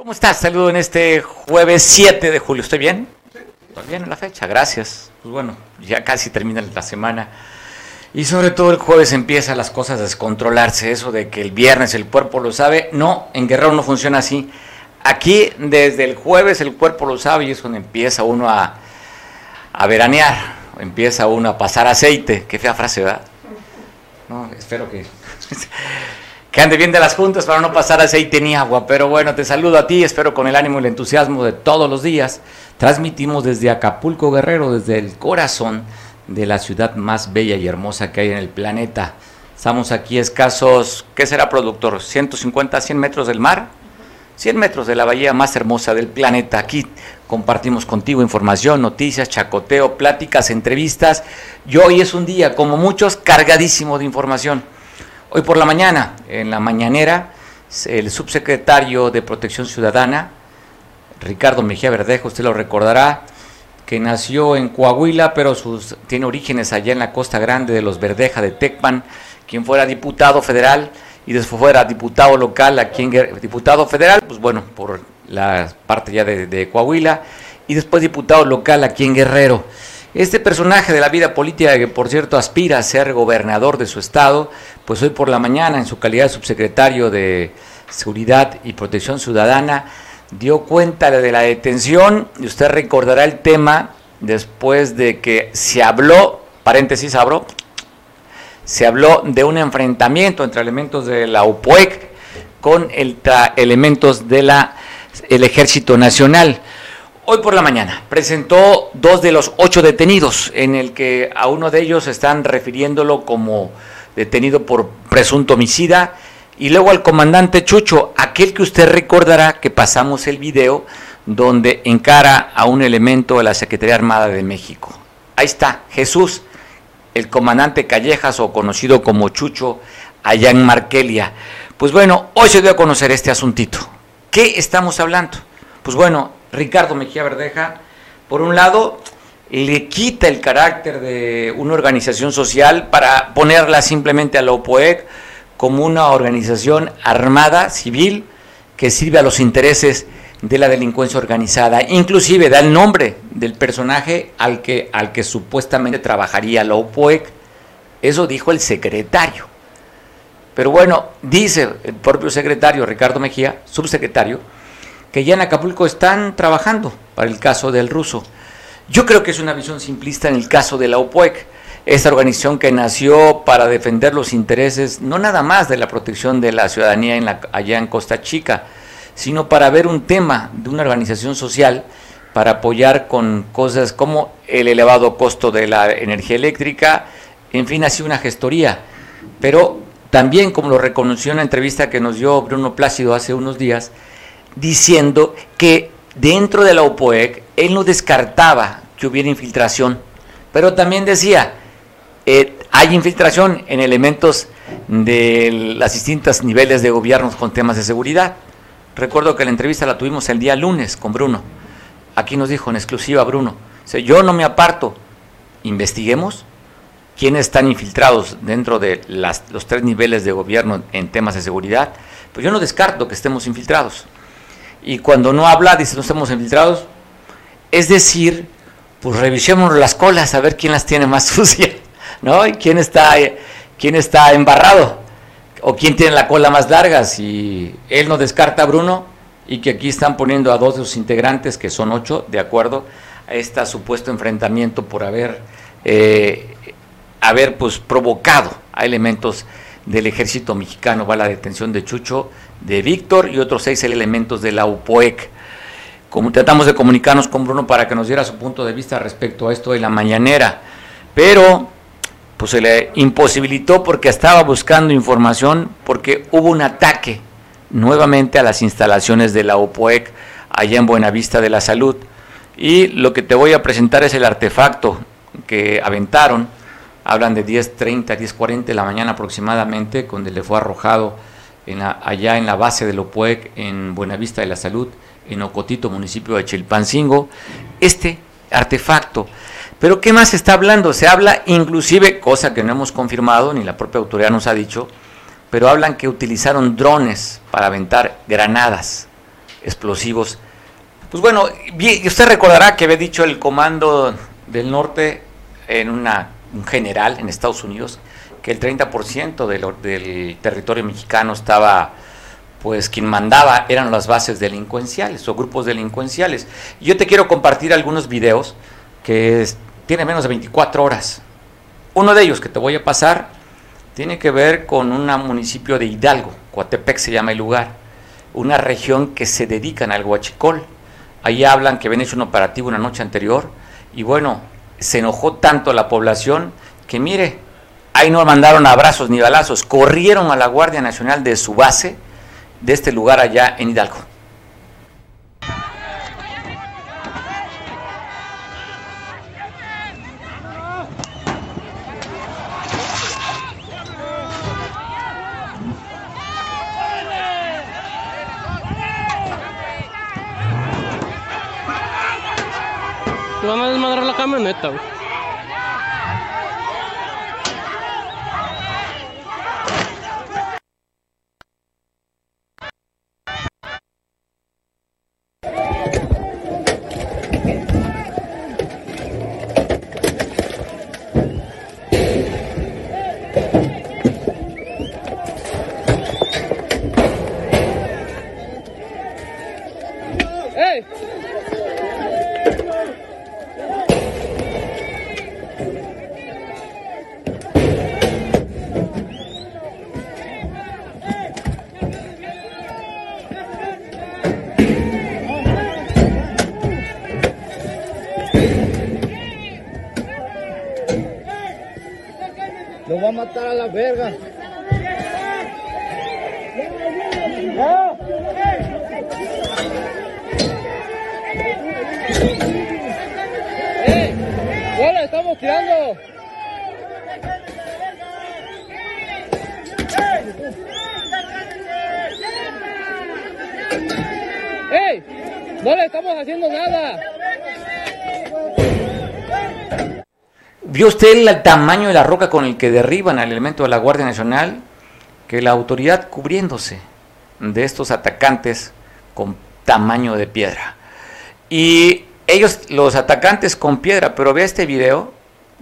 ¿Cómo estás? Saludo en este jueves 7 de julio. ¿Estoy bien? ¿Estoy bien en la fecha? Gracias. Pues bueno, ya casi termina la semana. Y sobre todo el jueves empiezan las cosas a descontrolarse. Eso de que el viernes el cuerpo lo sabe. No, en Guerrero no funciona así. Aquí desde el jueves el cuerpo lo sabe y es cuando empieza uno a, a veranear. Empieza uno a pasar aceite. Qué fea frase, ¿verdad? No, espero que que ande bien de las juntas para no pasar aceite ni agua. Pero bueno, te saludo a ti, espero con el ánimo y el entusiasmo de todos los días. Transmitimos desde Acapulco Guerrero, desde el corazón de la ciudad más bella y hermosa que hay en el planeta. Estamos aquí escasos, ¿qué será productor? ¿150, 100 metros del mar? 100 metros de la bahía más hermosa del planeta. Aquí compartimos contigo información, noticias, chacoteo, pláticas, entrevistas. Y hoy es un día, como muchos, cargadísimo de información. Hoy por la mañana, en la mañanera, el subsecretario de Protección Ciudadana, Ricardo Mejía Verdejo, usted lo recordará, que nació en Coahuila, pero sus, tiene orígenes allá en la costa grande de los Verdeja de Tecpan, quien fuera diputado federal y después fuera diputado local aquí en diputado federal, pues bueno, por la parte ya de, de Coahuila, y después diputado local aquí en Guerrero. Este personaje de la vida política, que por cierto aspira a ser gobernador de su estado, pues hoy por la mañana, en su calidad de subsecretario de Seguridad y Protección Ciudadana, dio cuenta de la detención, y usted recordará el tema después de que se habló, paréntesis, abro, se habló de un enfrentamiento entre elementos de la UPOEC con el elementos del Ejército Nacional. Hoy por la mañana presentó dos de los ocho detenidos, en el que a uno de ellos están refiriéndolo como detenido por presunto homicida, y luego al comandante Chucho, aquel que usted recordará que pasamos el video donde encara a un elemento de la Secretaría Armada de México. Ahí está, Jesús, el comandante Callejas o conocido como Chucho, allá en Markelia. Pues bueno, hoy se dio a conocer este asuntito. ¿Qué estamos hablando? Pues bueno, Ricardo Mejía Verdeja, por un lado, le quita el carácter de una organización social para ponerla simplemente a la OPOEC como una organización armada, civil, que sirve a los intereses de la delincuencia organizada. Inclusive da el nombre del personaje al que, al que supuestamente trabajaría la OPOEC. Eso dijo el secretario. Pero bueno, dice el propio secretario, Ricardo Mejía, subsecretario, que ya en Acapulco están trabajando para el caso del ruso. Yo creo que es una visión simplista en el caso de la OPOEC, esta organización que nació para defender los intereses no nada más de la protección de la ciudadanía la, allá en Costa Chica, sino para ver un tema de una organización social para apoyar con cosas como el elevado costo de la energía eléctrica, en fin, así una gestoría. Pero también, como lo reconoció en una entrevista que nos dio Bruno Plácido hace unos días, diciendo que dentro de la OPOEC él no descartaba que hubiera infiltración, pero también decía, eh, hay infiltración en elementos de los distintos niveles de gobierno con temas de seguridad. Recuerdo que la entrevista la tuvimos el día lunes con Bruno. Aquí nos dijo en exclusiva Bruno, yo no me aparto, investiguemos quiénes están infiltrados dentro de los tres niveles de gobierno en temas de seguridad. Pues yo no descarto que estemos infiltrados y cuando no habla dice no estamos infiltrados. Es decir, pues revisemos las colas a ver quién las tiene más sucias, ¿no? Y quién está, quién está embarrado o quién tiene la cola más larga. Si él no descarta a Bruno y que aquí están poniendo a dos de sus integrantes, que son ocho, de acuerdo a este supuesto enfrentamiento por haber, eh, haber pues, provocado a elementos del ejército mexicano, va la detención de Chucho de Víctor y otros seis elementos de la UPOEC. Como tratamos de comunicarnos con Bruno para que nos diera su punto de vista respecto a esto de la mañanera, pero pues se le imposibilitó porque estaba buscando información porque hubo un ataque nuevamente a las instalaciones de la UPOEC allá en Buenavista de la Salud. Y lo que te voy a presentar es el artefacto que aventaron. Hablan de 10.30, 10.40 de la mañana aproximadamente, donde le fue arrojado en allá en la base del OPUEC en Buenavista de la Salud, en Ocotito, municipio de Chilpancingo. Este artefacto. Pero ¿qué más se está hablando? Se habla inclusive, cosa que no hemos confirmado, ni la propia autoridad nos ha dicho, pero hablan que utilizaron drones para aventar granadas, explosivos. Pues bueno, usted recordará que había dicho el comando del norte en una, un general en Estados Unidos que el 30% del, territorio mexicano estaba, pues quien mandaba eran las bases delincuenciales o grupos delincuenciales. Yo te quiero compartir algunos videos que tienen menos de 24 horas. Uno de ellos que te voy a pasar tiene que ver con un municipio de Hidalgo, Coatepec se llama el lugar, una región que se dedican al guachicol. Ahí hablan que habían hecho un operativo una noche anterior y bueno, se enojó tanto la población que mire, ahí no mandaron abrazos ni balazos, corrieron a la Guardia Nacional de su base de este lugar allá en Hidalgo. Van a desmadrar la camioneta, güey. ¿Vio usted el tamaño de la roca con el que derriban al elemento de la Guardia Nacional? Que la autoridad cubriéndose de estos atacantes con tamaño de piedra. Y ellos, los atacantes con piedra, pero vea este video,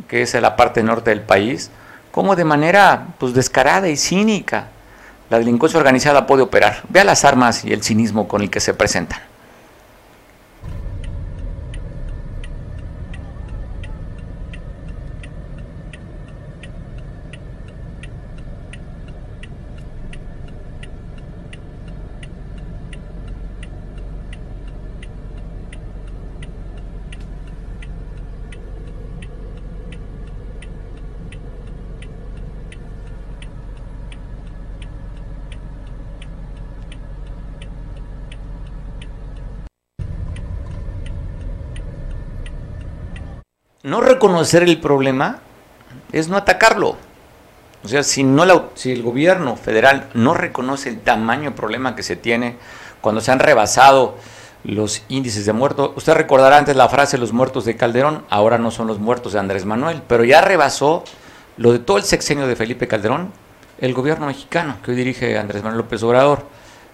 que es en la parte norte del país, como de manera pues, descarada y cínica la delincuencia organizada puede operar. Vea las armas y el cinismo con el que se presentan. No reconocer el problema es no atacarlo. O sea, si, no si el gobierno federal no reconoce el tamaño del problema que se tiene cuando se han rebasado los índices de muertos, usted recordará antes la frase los muertos de Calderón, ahora no son los muertos de Andrés Manuel, pero ya rebasó lo de todo el sexenio de Felipe Calderón, el gobierno mexicano que hoy dirige Andrés Manuel López Obrador.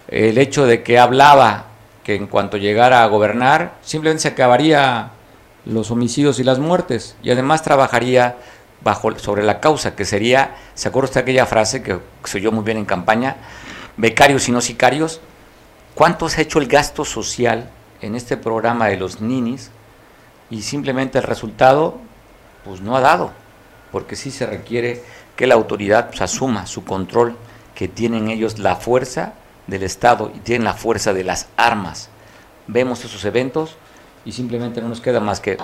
El hecho de que hablaba que en cuanto llegara a gobernar, simplemente se acabaría los homicidios y las muertes y además trabajaría bajo sobre la causa que sería, ¿se acuerda usted aquella frase que se oyó muy bien en campaña? Becarios y no sicarios. ¿Cuánto se ha hecho el gasto social en este programa de los ninis? Y simplemente el resultado, pues no ha dado, porque sí se requiere que la autoridad pues, asuma su control, que tienen ellos la fuerza del Estado y tienen la fuerza de las armas. Vemos esos eventos, y simplemente no nos queda más que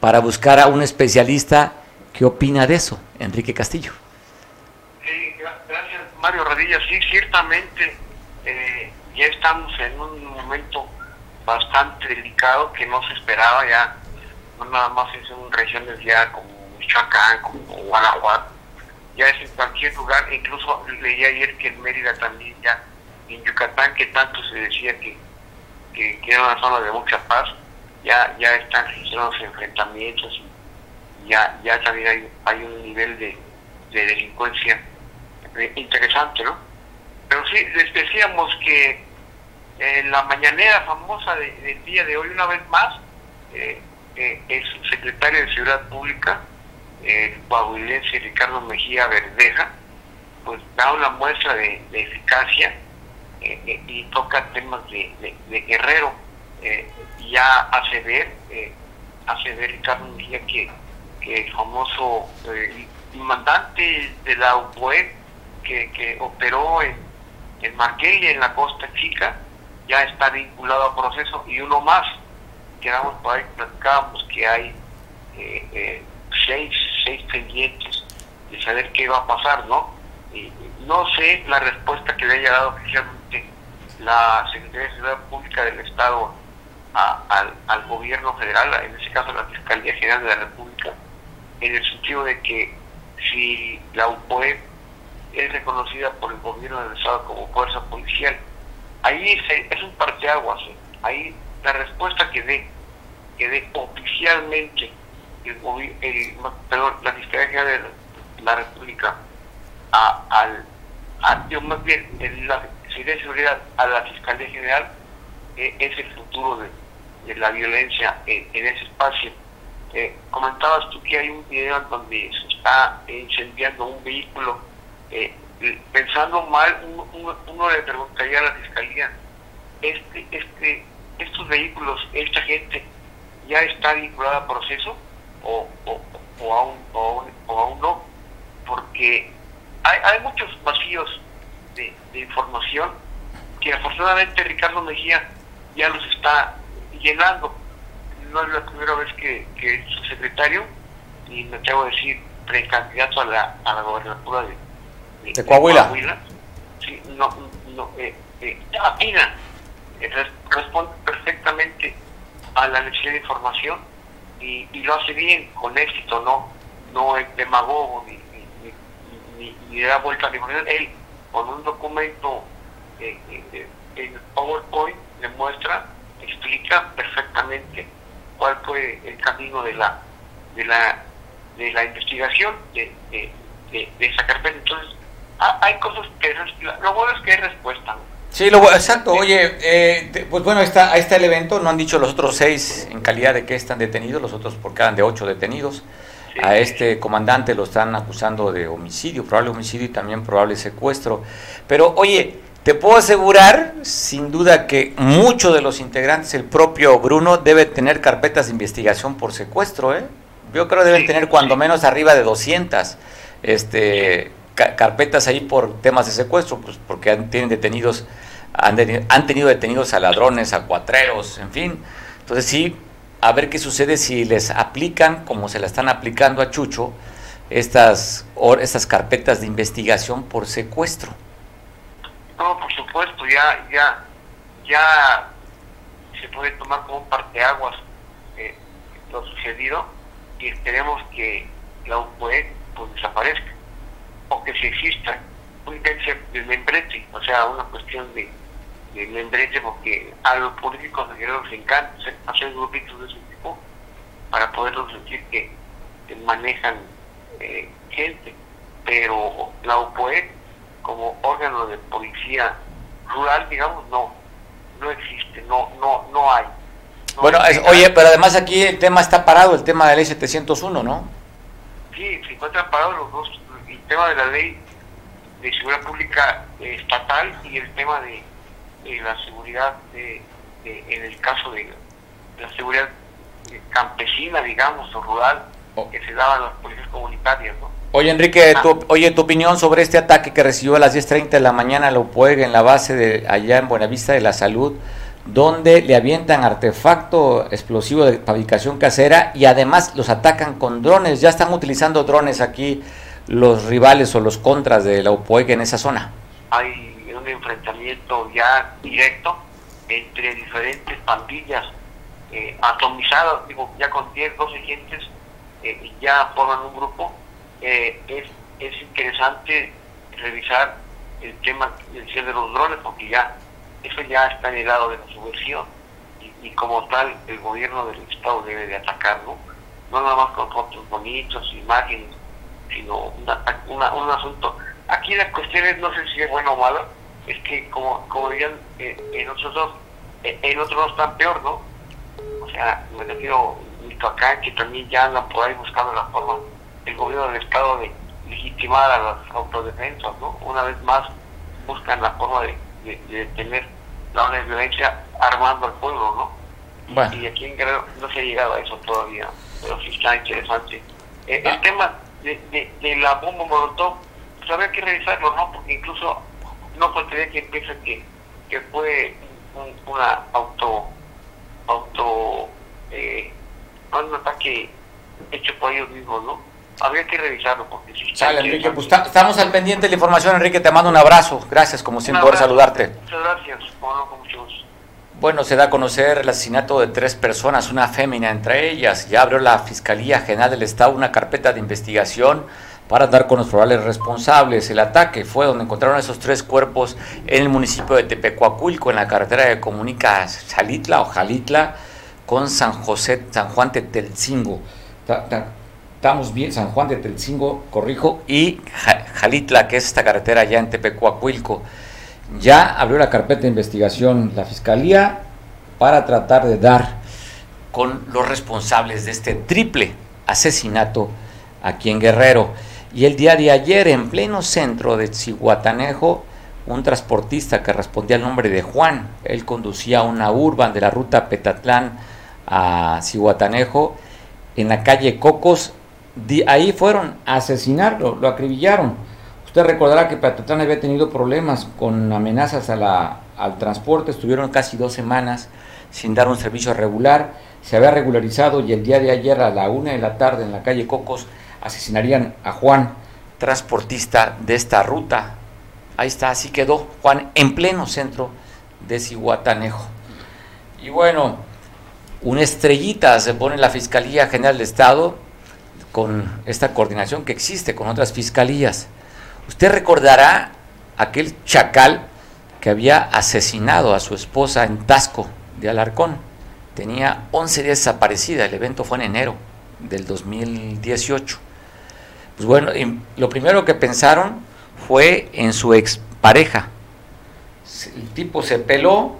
para buscar a un especialista que opina de eso, Enrique Castillo. Sí, gracias Mario Radilla. Sí, ciertamente eh, ya estamos en un momento bastante delicado que no se esperaba ya, no nada más es en regiones ya como Michoacán, como Guanajuato, ya es en cualquier lugar, incluso leí ayer que en Mérida también ya, en Yucatán que tanto se decía que, que, que era una zona de mucha paz, ya, ya están registrados enfrentamientos ya, ya también hay, hay un nivel de, de delincuencia eh, interesante, ¿no? Pero sí, les decíamos que en la mañanera famosa de- del día de hoy, una vez más, eh, eh, el subsecretario de Seguridad Pública, el coahuilense Ricardo Mejía Verdeja, pues da una muestra de, de eficacia eh, eh, y toca temas de- de guerrero. Eh, ya hace ver, eh, hace ver Ricardo Mejía que, que el famoso eh, mandante de la UPOE que, que operó en, en Marquelia, en la Costa Chica, ya está vinculado a proceso y uno más. Quedamos por ahí, platicábamos que hay eh, eh, seis, seis pendientes de saber qué va a pasar, ¿no? Y no sé la respuesta que le haya dado oficialmente la Secretaría de Seguridad Pública del Estado a- al, gobierno federal, en este caso la Fiscalía General de la República, en el sentido de que si la UPOE es reconocida por el gobierno del Estado como fuerza policial, ahí es un parteaguas, ¿eh? ahí la respuesta que dé, que dé oficialmente el, el- la Fiscalía General de la- República a, al, a- yo más bien el- la Seguridad a la Fiscalía General eh, es el futuro de, la violencia en, en ese espacio. Eh, comentabas tú que hay un video en donde se está incendiando un vehículo. eh, pensando mal, uno, uno- le preguntaría a la fiscalía, este, este, estos vehículos, esta gente ya está vinculada a proceso o, o, o aún, o, o aún no, porque hay, hay muchos vacíos de, de información que afortunadamente Ricardo Mejía ya los está llenando. No es la primera vez que, que es su secretario, y me atrevo a decir precandidato a la, a la gobernatura de, De Coahuila. Sí, no, no, eh, eh, atina, eh, res- responde perfectamente a la necesidad de información y, y lo hace bien, con éxito, no no es demagogo ni, ni, ni, ni- ni da vuelta a la información. Él, con un documento eh, eh, eh, en PowerPoint, demuestra, explica perfectamente cuál fue el camino de la de la de la investigación de, de, de- de esa carpeta. Entonces, ha- hay cosas que lo bueno es que hay respuesta. ¿no? Sí, lo, exacto. Oye, eh, pues bueno, ahí está, ahí está el evento. No han dicho los otros seis en calidad de que están detenidos, los otros porque eran de ocho detenidos. Sí. A este comandante lo están acusando de homicidio, probable homicidio y también probable secuestro. Pero oye, te puedo asegurar, sin duda, que muchos de los integrantes, el propio Bruno, debe tener carpetas de investigación por secuestro, ¿eh? Yo creo que deben tener cuando menos arriba de 200 este, ca- carpetas ahí por temas de secuestro, pues porque han, tienen detenidos, han, teni- han tenido detenidos a ladrones, a cuatreros, en fin. Entonces sí, a ver qué sucede si les aplican, como se la están aplicando a Chucho, estas, or- estas carpetas de investigación por secuestro. No, por supuesto, ya, ya, ya se puede tomar como un parteaguas eh, lo sucedido y esperemos que la UPE pues desaparezca o que si exista una intención de membrete, o sea, una cuestión de, de membrete porque a los políticos de les encanta hacer- grupitos de ese tipo para poderlos decir que, manejan eh, gente, pero la UPOE como órgano de policía rural, digamos, no, no existe, no, no, no hay. No Bueno, hay. es- oye, pero además aquí el tema está parado, el tema de la ley 701, ¿no? Sí, se encuentran parados los dos, el tema de la ley de seguridad pública eh, estatal y el tema de, de la seguridad, de, de- en el caso de la seguridad eh, campesina, digamos, o rural, Oh. que se daban las policías comunitarias, ¿no? Oye, Enrique, Ah. tu, oye, tu opinión sobre este ataque que recibió a las 10.30 de la mañana la UPOEG en la base de allá en Buenavista de la Salud, donde le avientan artefacto explosivo de fabricación casera y además los atacan con drones. Ya están utilizando drones aquí los rivales o los contras de la UPOEG en esa zona. Hay un enfrentamiento ya directo entre diferentes pandillas eh, atomizadas, digo, ya con 10, 12 gentes, eh, ya forman un grupo. Eh, es, es interesante revisar el tema del cielo de los drones, porque ya eso ya está en el lado de la subversión y, como tal el gobierno del Estado debe de atacarlo, no nada más con fotos bonitos, imágenes, sino un asunto. Aquí la cuestión es, no sé si es bueno o malo, es que como, como dirían eh, en otros dos, eh, en otros dos están peor, ¿no? O sea, me refiero Michoacán, que también ya andan por ahí buscando la forma, el gobierno del Estado de legitimar a las autodefensas, ¿no? Una vez más buscan la forma de, de, tener la violencia armando al pueblo, ¿no? Y aquí en Guerrero no se ha llegado a eso todavía, pero sí está interesante. Eh, el ah. tema de, de, de, la bomba molotov, pues habría que revisarlo, ¿no? Porque incluso no faltaría que empiece que, que fue un, una auto, auto, eh, un ataque hecho por ellos mismos, ¿no? Habría que revisarlo porque si Sale, Enrique, pues estamos al pendiente de la información, Enrique, te mando un abrazo, gracias como siempre por saludarte. Muchas gracias, bueno, con mucho Bueno, se da a conocer el asesinato de tres personas, una fémina entre ellas. Ya abrió la Fiscalía General del Estado una carpeta de investigación para dar con los probables responsables. El ataque fue donde encontraron esos tres cuerpos en el municipio de Tepecuacuilco, en la carretera que comunica Jalitla o Jalitla con San José, San Juan de Telcingo. Estamos bien, San Juan de Telcingo, corrijo, y Jalitla, que es esta carretera ya en Tepecuacuilco. Ya abrió la carpeta de investigación la fiscalía para tratar de dar con los responsables de este triple asesinato aquí en Guerrero. Y el día de ayer, en pleno centro de Cihuatanejo, un transportista que respondía al nombre de Juan, él conducía una urban de la ruta Petatlán a Cihuatanejo, en la calle Cocos, ahí fueron a asesinarlo, lo acribillaron. Usted recordará que Petatlán había tenido problemas con amenazas al transporte, estuvieron casi dos semanas sin dar un servicio regular, se había regularizado y el día de ayer a la una de la tarde en la calle Cocos asesinarían a Juan, transportista de esta ruta. Ahí está, así quedó Juan en pleno centro de Cihuatanejo. Y bueno, una estrellita se pone en la Fiscalía General de Estado con esta coordinación que existe con otras fiscalías. Usted recordará aquel chacal que había asesinado a su esposa en Tasco de Alarcón. Tenía 11 días desaparecida, el evento fue en enero del 2018. Pues bueno, lo primero que pensaron fue en su expareja. El tipo se peló,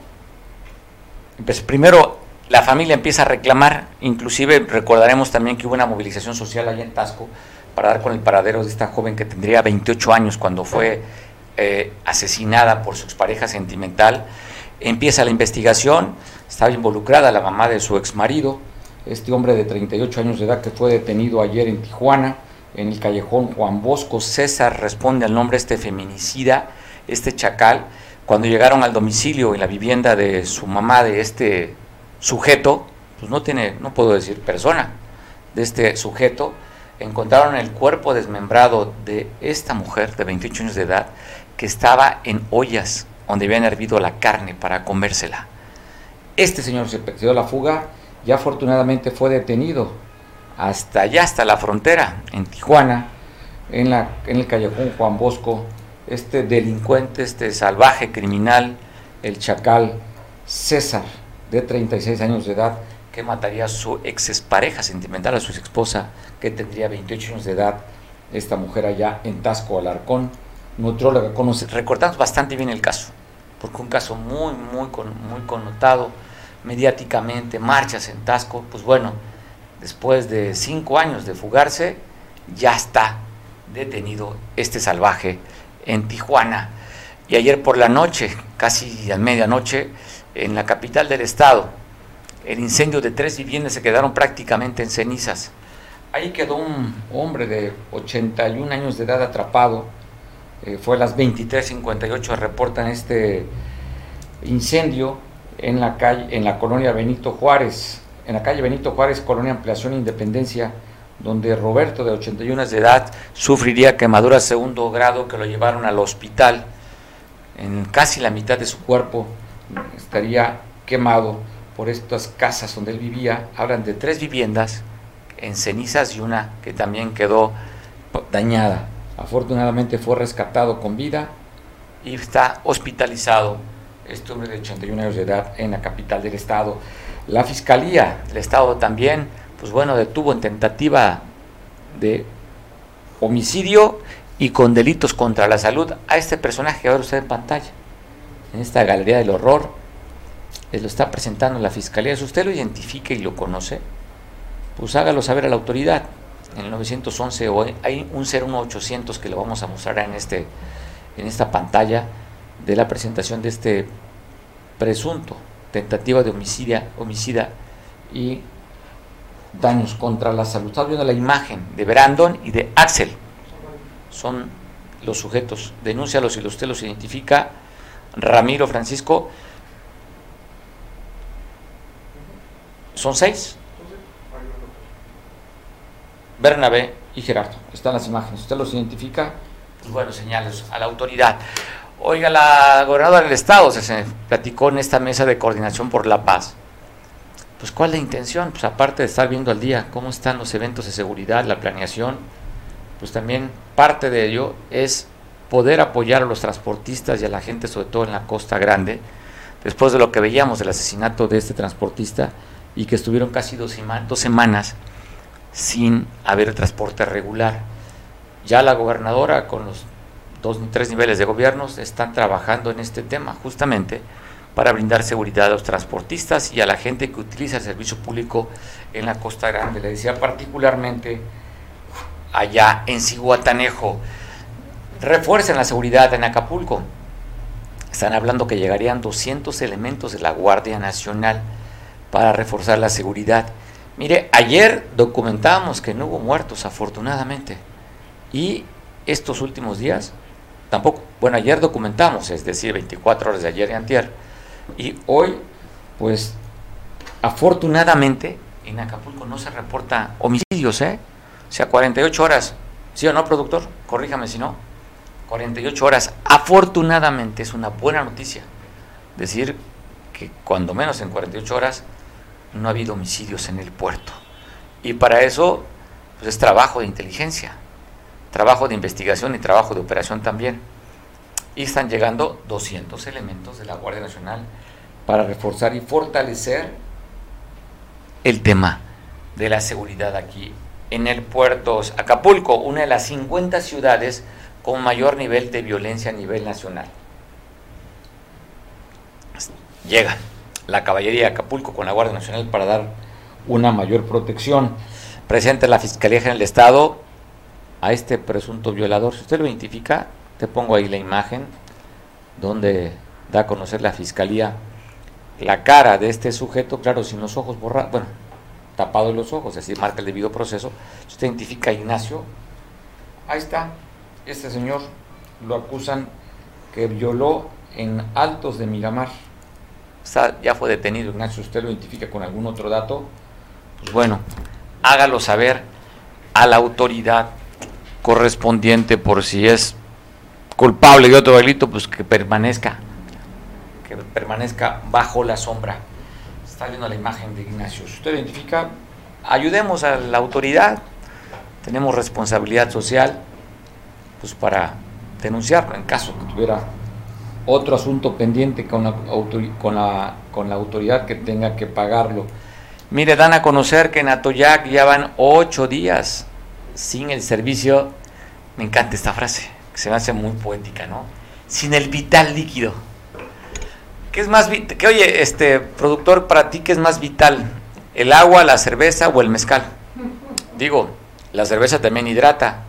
pues primero la familia empieza a reclamar, inclusive recordaremos también que hubo una movilización social allá en Tasco para dar con el paradero de esta joven que tendría 28 años cuando fue eh, asesinada por su expareja sentimental. Empieza la investigación, estaba involucrada la mamá de su exmarido, este hombre de 38 años de edad que fue detenido ayer en Tijuana en el callejón Juan Bosco. César responde al nombre de este feminicida, este chacal. Cuando llegaron al domicilio en la vivienda de su mamá, de este sujeto, pues no tiene, no puedo decir persona, de este sujeto, encontraron el cuerpo desmembrado de esta mujer de 28 años de edad que estaba en ollas donde habían hervido la carne para comérsela. Este señor se perdió la fuga y afortunadamente fue detenido hasta allá, hasta la frontera, en Tijuana, en, la, en el callejón Juan Bosco, este delincuente, este salvaje criminal, el chacal César, de 36 años de edad, que mataría a su ex pareja sentimental, a su ex esposa, que tendría 28 años de edad, esta mujer allá en Tasco, Alarcón, nutróloga, conoce, recordamos bastante bien el caso, porque un caso muy, muy, muy connotado mediáticamente, marchas en Tasco, pues bueno, después de cinco años de fugarse, ya está detenido este salvaje en Tijuana. Y ayer por la noche, casi a medianoche, en la capital del estado, el incendio de tres viviendas se quedaron prácticamente en cenizas. Ahí quedó un hombre de 81 años de edad atrapado. Eh, fue a las 23.58 reportan este incendio en la calle, en la colonia Benito Juárez en la calle Benito Juárez, Colonia Ampliación Independencia, donde Roberto, de 81 años de edad, sufriría quemaduras segundo grado que lo llevaron al hospital. En casi la mitad de su cuerpo estaría quemado por estas casas donde él vivía. Hablan de tres viviendas en cenizas y una que también quedó dañada. Afortunadamente fue rescatado con vida y está hospitalizado este hombre de 81 años de edad en la capital del estado. La fiscalía del estado también, pues bueno, detuvo en tentativa de homicidio y con delitos contra la salud a este personaje que ahora usted en pantalla, en esta galería del horror. Él lo está presentando la fiscalía. Si usted lo identifica y lo conoce, pues hágalo saber a la autoridad. En el 911 hoy hay un 01800 que lo vamos a mostrar en, este, en esta pantalla de la presentación de este presunto tentativa de homicidia, homicida y daños contra la salud. Estamos viendo la imagen de Brandon y de Axel. Son los sujetos. Denúncialos si usted los identifica. Ramiro Francisco. Son seis. Bernabé y Gerardo. Están las imágenes. Usted los identifica. Pues bueno, señales a la autoridad. Oiga, la gobernadora del estado se, platicó en esta mesa de coordinación por la paz. Pues cuál es la intención, pues aparte de estar viendo al día cómo están los eventos de seguridad, la planeación, pues también parte de ello es poder apoyar a los transportistas y a la gente, sobre todo en la Costa Grande, después de lo que veíamos del asesinato de este transportista y que estuvieron casi dos, semanas sin haber transporte regular. Ya la gobernadora con los dos tres niveles de gobiernos están trabajando en este tema justamente para brindar seguridad a los transportistas y a la gente que utiliza el servicio público en la Costa Grande. Le decía particularmente allá en Ciguatanejo, refuercen la seguridad en Acapulco. Están hablando que llegarían 200 elementos de la Guardia Nacional para reforzar la seguridad. Mire, ayer documentábamos que no hubo muertos, afortunadamente. Y estos últimos días tampoco, bueno, ayer documentamos, es decir, 24 horas de ayer y antier, y hoy, pues, afortunadamente, en Acapulco no se reporta homicidios, ¿eh? O sea, 48 horas, ¿sí o no, productor? Corríjame si no. 48 horas, afortunadamente es una buena noticia. Decir que cuando menos en 48 horas no ha habido homicidios en el puerto. Y para eso, pues es trabajo de inteligencia trabajo de investigación y trabajo de operación también. Y están llegando 200 elementos de la Guardia Nacional para reforzar y fortalecer el tema de la seguridad aquí en el puerto Acapulco, una de las 50 ciudades con mayor nivel de violencia a nivel nacional. Llega la caballería de Acapulco con la Guardia Nacional para dar una mayor protección. Presente la Fiscalía General del Estado a este presunto violador. Si usted lo identifica, te pongo ahí la imagen donde da a conocer la fiscalía la cara de este sujeto, claro, sin los ojos borrados, bueno, tapado los ojos, así marca el debido proceso. Si usted identifica a Ignacio, ahí está, este señor lo acusan que violó en Altos de Miramar. ya fue detenido Ignacio, usted lo identifica con algún otro dato, pues bueno, hágalo saber a la autoridad correspondiente por si es culpable de otro delito, pues que permanezca, que permanezca bajo la sombra. Está viendo la imagen de Ignacio. Si usted identifica, ayudemos a la autoridad. Tenemos responsabilidad social, pues para denunciarlo en caso que tuviera otro asunto pendiente con la, con la, con la autoridad que tenga que pagarlo. Mire, dan a conocer que en Atoyac ya van ocho días sin el servicio me encanta esta frase, que se me hace muy poética, ¿no? Sin el vital líquido. ¿Qué es más que oye, este productor, para ti qué es más vital? ¿El agua, la cerveza o el mezcal? Digo, la cerveza también hidrata.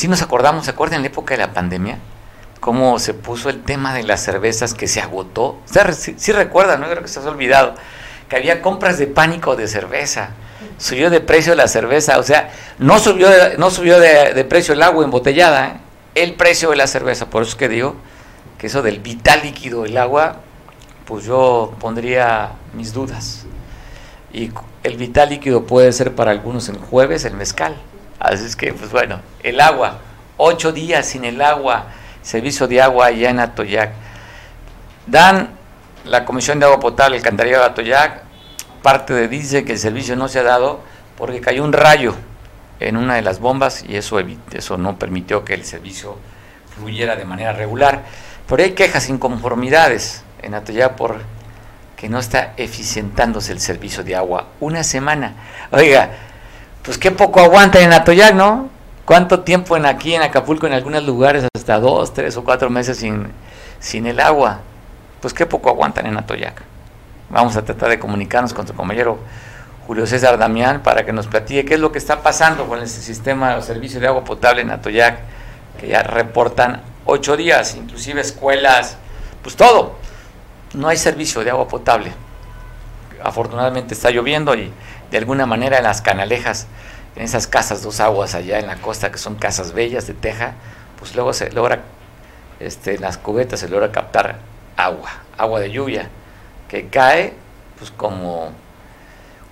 Si nos acordamos, ¿se acuerdan en la época de la pandemia? Cómo se puso el tema de las cervezas que se agotó. Sí, sí recuerdan, no creo que se ha olvidado, que había compras de pánico de cerveza subió de precio la cerveza, o sea, no subió de, no subió de, precio el agua embotellada, ¿eh? el precio de la cerveza, por eso es que digo que eso del vital líquido, el agua, pues yo pondría mis dudas. Y el vital líquido puede ser para algunos en jueves el mezcal. Así es que, pues bueno, el agua, ocho días sin el agua, servicio de agua allá en Atoyac. Dan la Comisión de Agua Potable, el Cantarillo de Atoyac, parte de dice que el servicio no se ha dado porque cayó un rayo en una de las bombas y eso, eso no permitió que el servicio fluyera de manera regular. Pero hay quejas, inconformidades en Atoyac por que no está eficientándose el servicio de agua. Una semana. Oiga, pues qué poco aguanta en Atoyac, ¿no? ¿Cuánto tiempo en aquí en Acapulco, en algunos lugares, hasta dos, tres o cuatro meses sin, sin el agua? Pues qué poco aguantan en Atoyac. Vamos a tratar de comunicarnos con su compañero Julio César Damián para que nos platique qué es lo que está pasando con ese sistema de servicio de agua potable en Atoyac, que ya reportan ocho días, inclusive escuelas, pues todo. No hay servicio de agua potable. Afortunadamente está lloviendo y de alguna manera en las canalejas, en esas casas dos aguas allá en la costa, que son casas bellas de teja, pues luego se logra, este, en las cubetas se logra captar agua, agua de lluvia, que cae pues como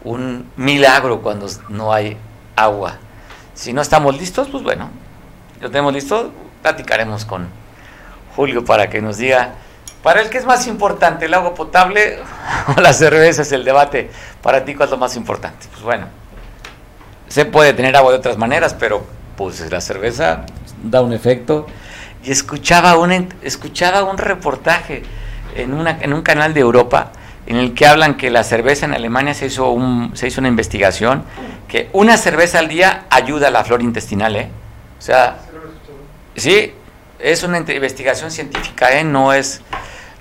un milagro cuando no hay agua. Si no estamos listos, pues bueno, lo tenemos listo, platicaremos con Julio para que nos diga, para el que es más importante, el agua potable o la cerveza es el debate. Para ti, ¿cuál es lo más importante? Pues bueno, se puede tener agua de otras maneras, pero pues la cerveza da un efecto. Y escuchaba un, escuchaba un reportaje en, una, en un canal de Europa en el que hablan que la cerveza en Alemania se hizo, un, se hizo una investigación, que una cerveza al día ayuda a la flora intestinal, ¿eh? O sea, sí, es una investigación científica, ¿eh? No es,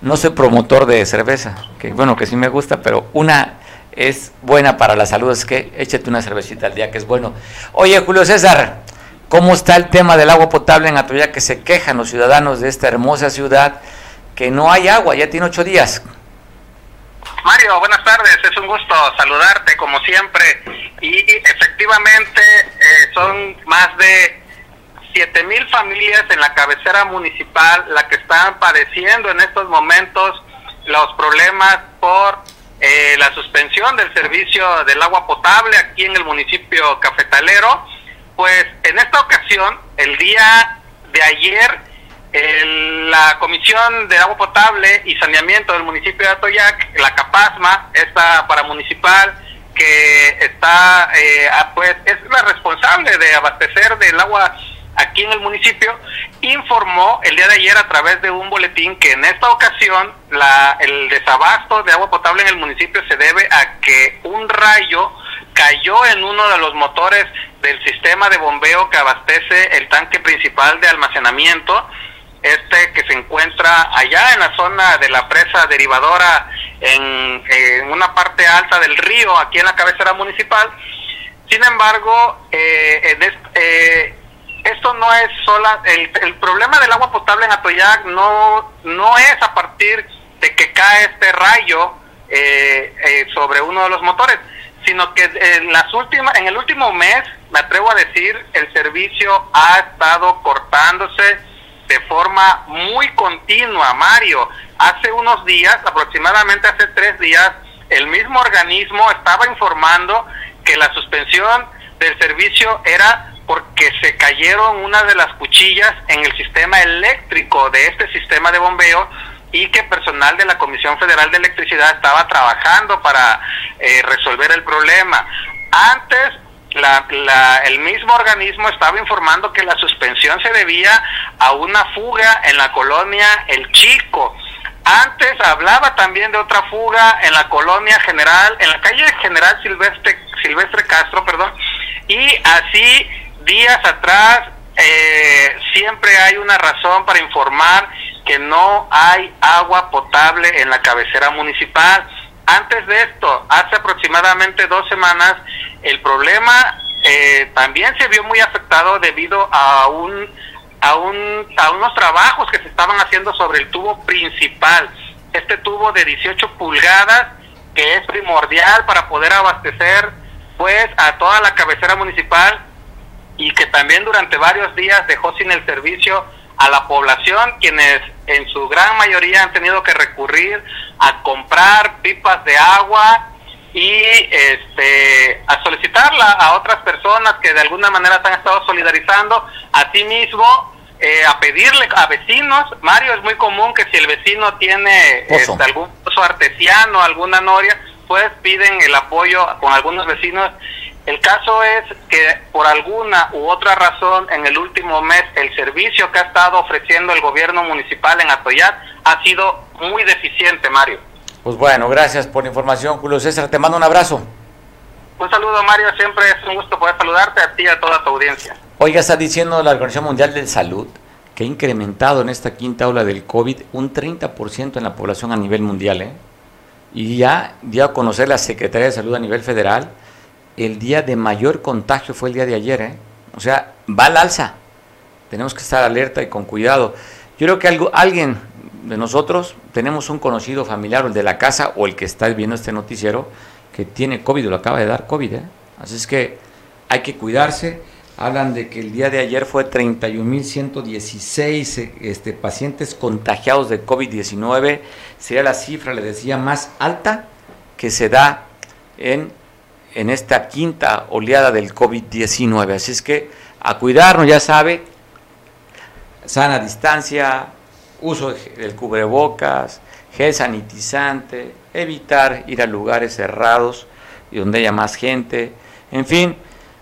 no soy promotor de cerveza, que bueno, que sí me gusta, pero una es buena para la salud, es que échate una cervecita al día, que es bueno. Oye, Julio César, ¿cómo está el tema del agua potable en Atoya que se quejan los ciudadanos de esta hermosa ciudad? que no hay agua, ya tiene ocho días. Mario, buenas tardes, es un gusto saludarte como siempre. Y efectivamente eh, son más de siete mil familias en la cabecera municipal la que están padeciendo en estos momentos los problemas por eh, la suspensión del servicio del agua potable aquí en el municipio cafetalero. Pues en esta ocasión, el día de ayer, la Comisión de Agua Potable y Saneamiento del municipio de Atoyac, la CAPASMA, esta paramunicipal, que está, eh, pues, es la responsable de abastecer del agua aquí en el municipio, informó el día de ayer a través de un boletín que en esta ocasión la, el desabasto de agua potable en el municipio se debe a que un rayo cayó en uno de los motores del sistema de bombeo que abastece el tanque principal de almacenamiento este que se encuentra allá en la zona de la presa derivadora en, una parte alta del río, aquí en la cabecera municipal. Sin embargo, eh, eh, esto no es sola, el, el, problema del agua potable en Atoyac no, no es a partir de que cae este rayo eh, sobre uno de los motores, sino que en, las últimas, en el último mes, me atrevo a decir, el servicio ha estado cortándose de forma muy continua, Mario. Hace unos días, aproximadamente hace tres días, el mismo organismo estaba informando que la suspensión del servicio era porque se cayeron una de las cuchillas en el sistema eléctrico de este sistema de bombeo y que personal de la Comisión Federal de Electricidad estaba trabajando para eh, resolver el problema. Antes la, el mismo organismo estaba informando que la suspensión se debía a una fuga en la colonia El Chico. Antes hablaba también de otra fuga en la colonia general, en la calle General Silvestre, Silvestre Castro, perdón, y así días atrás eh, siempre hay una razón para informar que no hay agua potable en la cabecera municipal. Antes de esto, hace aproximadamente dos semanas, el problema eh, también se vio muy afectado debido a un, a un a unos trabajos que se estaban haciendo sobre el tubo principal. Este tubo de 18 pulgadas que es primordial para poder abastecer pues a toda la cabecera municipal y que también durante varios días dejó sin el servicio a la población quienes en su gran mayoría han tenido que recurrir a comprar pipas de agua y este a solicitarla a otras personas que de alguna manera se han estado solidarizando. Asimismo, eh, a pedirle a vecinos, Mario, es muy común que si el vecino tiene este, algún pozo artesiano, alguna noria, pues piden el apoyo con algunos vecinos. El caso es que por alguna u otra razón en el último mes el servicio que ha estado ofreciendo el gobierno municipal en Atoyat ha sido muy deficiente, Mario. Pues bueno, gracias por la información, Julio César. Te mando un abrazo. Un saludo, Mario. Siempre es un gusto poder saludarte a ti y a toda tu audiencia. Oiga, está diciendo la Organización Mundial de Salud que ha incrementado en esta quinta ola del COVID un 30% en la población a nivel mundial. ¿eh? Y ya dio a conocer la Secretaría de Salud a nivel federal, el día de mayor contagio fue el día de ayer. ¿eh? O sea, va al alza. Tenemos que estar alerta y con cuidado. Yo creo que algo, alguien de nosotros tenemos un conocido familiar, o el de la casa o el que está viendo este noticiero, que tiene COVID lo acaba de dar COVID. ¿eh? Así es que hay que cuidarse. Hablan de que el día de ayer fue 31.116 eh, este, pacientes contagiados de COVID-19. Sería la cifra, le decía, más alta que se da en, en esta quinta oleada del COVID-19. Así es que a cuidarnos, ya sabe, sana distancia, uso del cubrebocas, gel sanitizante, evitar ir a lugares cerrados y donde haya más gente. En fin,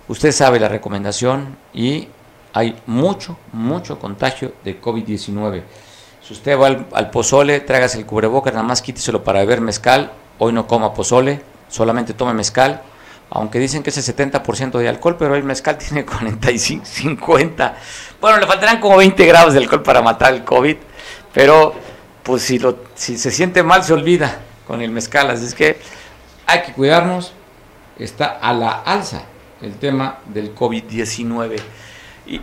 usted sabe la recomendación y hay mucho, mucho contagio de COVID-19. Si usted va al, al, pozole, trágase el cubrebocas, nada más quíteselo para beber mezcal. Hoy no coma pozole, solamente tome mezcal. Aunque dicen que es el 70% de alcohol, pero el mezcal tiene 45, 50. Bueno, le faltarán como 20 grados de alcohol para matar el COVID, pero pues si, se siente mal se olvida con el mezcal. Así es que hay que cuidarnos. Está a la alza el tema del COVID-19. Y,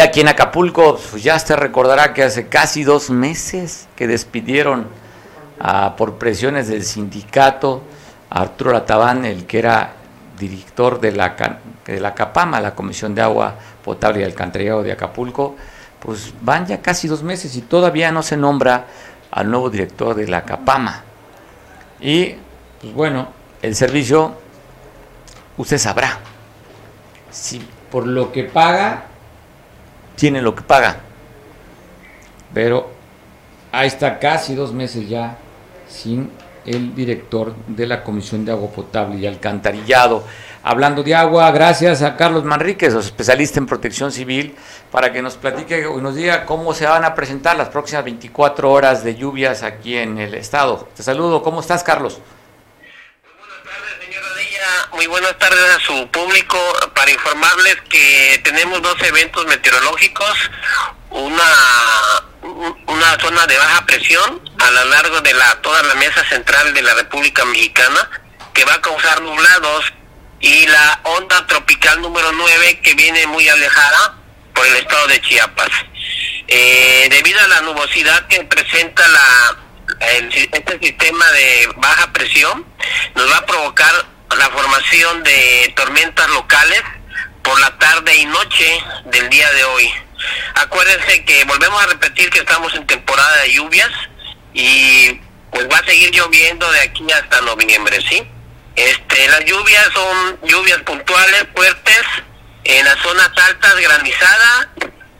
aquí en Acapulco, pues ya se recordará que hace casi dos meses que despidieron a, por presiones del sindicato Arturo Latabán, el que era director de la, de la CAPAMA, la Comisión de Agua Potable y Alcantarillado de Acapulco. Pues van ya casi dos meses y todavía no se nombra al nuevo director de la CAPAMA. Y, pues bueno, el servicio, usted sabrá, si por lo que paga, tiene lo que paga. Pero ahí está casi dos meses ya sin el director de la Comisión de Agua Potable y Alcantarillado. Hablando de agua, gracias a Carlos Manríquez, especialista en protección civil, para que nos platique y nos diga cómo se van a presentar las próximas 24 horas de lluvias aquí en el estado. Te saludo, ¿cómo estás, Carlos? Muy buenas tardes a su público para informarles que tenemos dos eventos meteorológicos, una una zona de baja presión a lo largo de la toda la mesa central de la República Mexicana que va a causar nublados y la onda tropical número 9 que viene muy alejada por el estado de Chiapas. Eh, debido a la nubosidad que presenta la el, este sistema de baja presión, nos va a provocar la formación de tormentas locales por la tarde y noche del día de hoy. Acuérdense que volvemos a repetir que estamos en temporada de lluvias y pues va a seguir lloviendo de aquí hasta noviembre, ¿sí? Este, las lluvias son lluvias puntuales, fuertes, en las zonas altas, granizada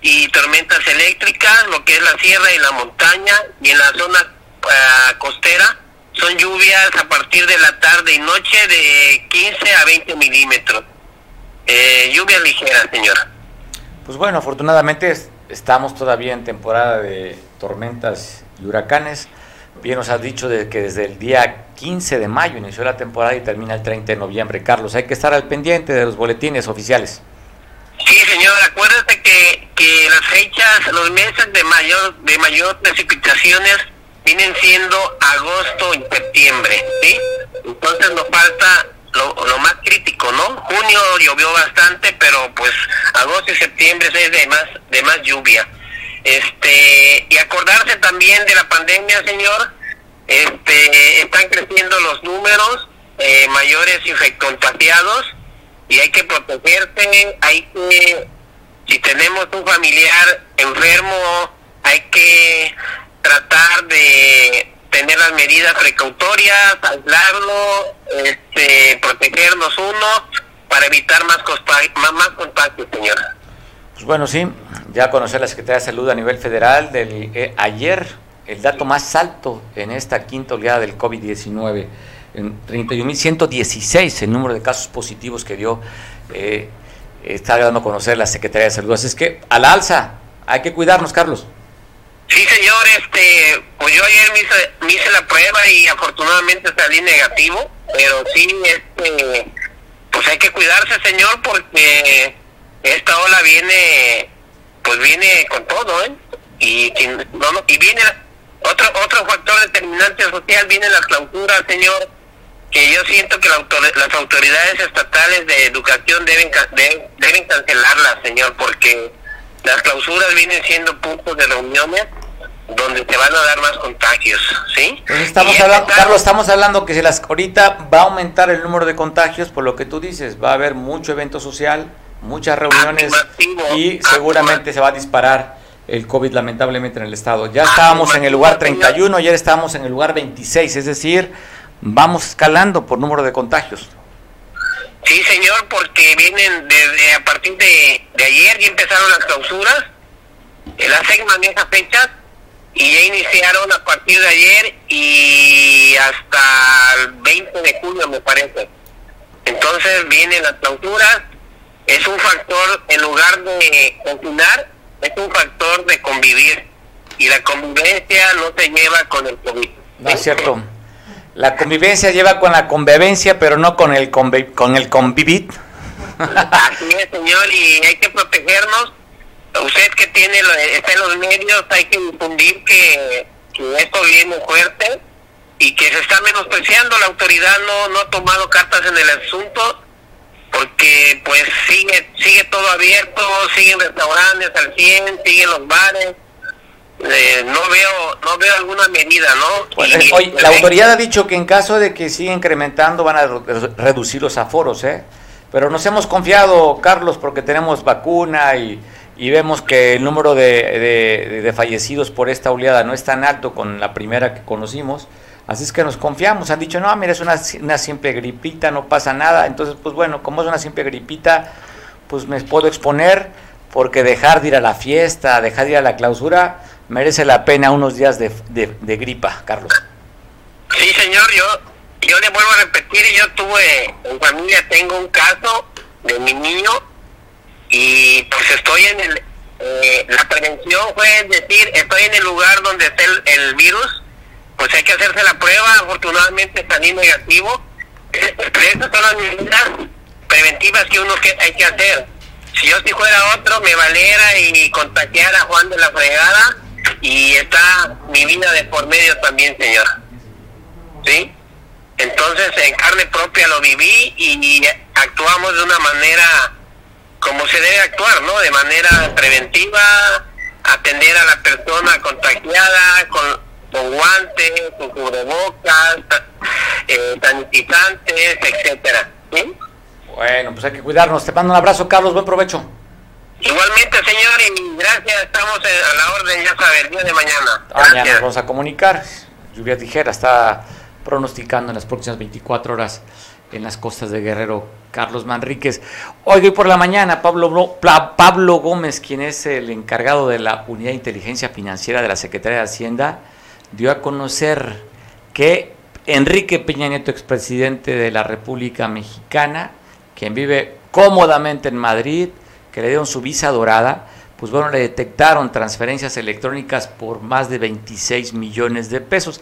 y tormentas eléctricas, lo que es la sierra y la montaña, y en la zona uh, costera son lluvias a partir de la tarde y noche de 15 a 20 milímetros. Eh, lluvias ligeras, señora. Pues bueno, afortunadamente estamos todavía en temporada de tormentas y huracanes. Bien nos has dicho de que desde el día 15 de mayo inició la temporada y termina el 30 de noviembre. Carlos, hay que estar al pendiente de los boletines oficiales. Sí, señor, acuérdate que, que las fechas, los meses de mayor, de mayor precipitaciones vienen siendo agosto y septiembre, ¿sí? Entonces nos falta lo, más crítico, ¿no? Junio llovió bastante, pero pues agosto y septiembre es de más, de más lluvia. Este, y acordarse también de la pandemia, señor, este, están creciendo los números, eh, mayores infectados y hay que protegerse, hay que, si tenemos un familiar enfermo, hay que tratar de tener las medidas precautorias, aislarlo, este, protegernos uno para evitar más, más, más contagios, señora. Pues bueno, sí, ya conocer la Secretaría de Salud a nivel federal del eh, ayer el dato más alto en esta quinta oleada del COVID-19, en 31.116 el número de casos positivos que dio, eh, está dando a conocer la Secretaría de Salud. Así es que a la alza, hay que cuidarnos, Carlos. Sí, señor, este, pues yo ayer me hice, hice la prueba y afortunadamente salí negativo, pero sí, este, pues hay que cuidarse, señor, porque esta ola viene, pues viene con todo, ¿eh? Y, y, no, y viene otro otro factor determinante social, viene la clausura, señor, que yo siento que la autor- las autoridades estatales de educación deben, deben, deben cancelarlas, señor, porque las clausuras vienen siendo puntos de reuniones donde se van a dar más contagios, ¿sí? Pues estamos este hablando, Carlos, estamos hablando que si las ahorita va a aumentar el número de contagios, por lo que tú dices, va a haber mucho evento social, muchas reuniones y seguramente se va a disparar el COVID lamentablemente en el estado. Ya estábamos en el lugar 31, ayer estábamos en el lugar 26, es decir, vamos escalando por número de contagios. Sí, señor, porque vienen desde a partir de, de ayer ya empezaron las clausuras. Eh, La SEC maneja fechas y ya iniciaron a partir de ayer y hasta el 20 de julio, me parece. Entonces vienen las clausuras. Es un factor, en lugar de confinar, es un factor de convivir. Y la convivencia no se lleva con el COVID. No es cierto. La convivencia lleva con la convivencia, pero no con el con el convivir. Así es, señor, y hay que protegernos. Usted que tiene está en los medios, hay que difundir que, que esto viene fuerte y que se está menospreciando. La autoridad no, no ha tomado cartas en el asunto porque pues sigue sigue todo abierto, siguen restaurantes al 100, siguen los bares. Eh, no veo no veo alguna medida, ¿no? Y- oye, la autoridad ha dicho que en caso de que siga incrementando van a re- reducir los aforos, ¿eh? Pero nos hemos confiado, Carlos, porque tenemos vacuna y, y vemos que el número de, de- de fallecidos por esta oleada no es tan alto con la primera que conocimos. Así es que nos confiamos. Han dicho, no, mira, es una, una simple gripita, no pasa nada. Entonces, pues bueno, como es una simple gripita, pues me puedo exponer porque dejar de ir a la fiesta, dejar de ir a la clausura, merece la pena unos días de, de- gripa, Carlos. Sí, señor, yo, yo le vuelvo a repetir, yo tuve, en familia tengo un caso de mi niño y pues estoy en el, eh, la prevención fue decir, estoy en el lugar donde está el, virus, pues hay que hacerse la prueba, afortunadamente salí negativo, esas son las medidas preventivas que uno que hay que hacer. Si yo si fuera otro, me valiera y contagiara a Juan de la fregada y está mi vida de por medio también, señor. ¿sí? Entonces en carne propia lo viví y actuamos de una manera como se debe actuar, ¿no? De manera preventiva, atender a la persona contagiada con, guantes, con cubrebocas, eh, sanitizantes, etcétera, ¿sí? Bueno, pues hay que cuidarnos. Te mando un abrazo, Carlos. Buen provecho. Igualmente, señor, y gracias, estamos eh, a la orden, ya sabe, el día de mañana. Mañana nos vamos a comunicar. Lluvia ligera está pronosticando en las próximas 24 horas en las costas de Guerrero Carlos Manríquez. Hoy, hoy por la mañana, Pablo, Pablo Gómez, quien es el encargado de la Unidad de Inteligencia Financiera de la Secretaría de Hacienda, dio a conocer que Enrique Peña Nieto, expresidente de la República Mexicana, quien vive cómodamente en Madrid, que le dieron su visa dorada, pues bueno, le detectaron transferencias electrónicas por más de 26 millones de pesos.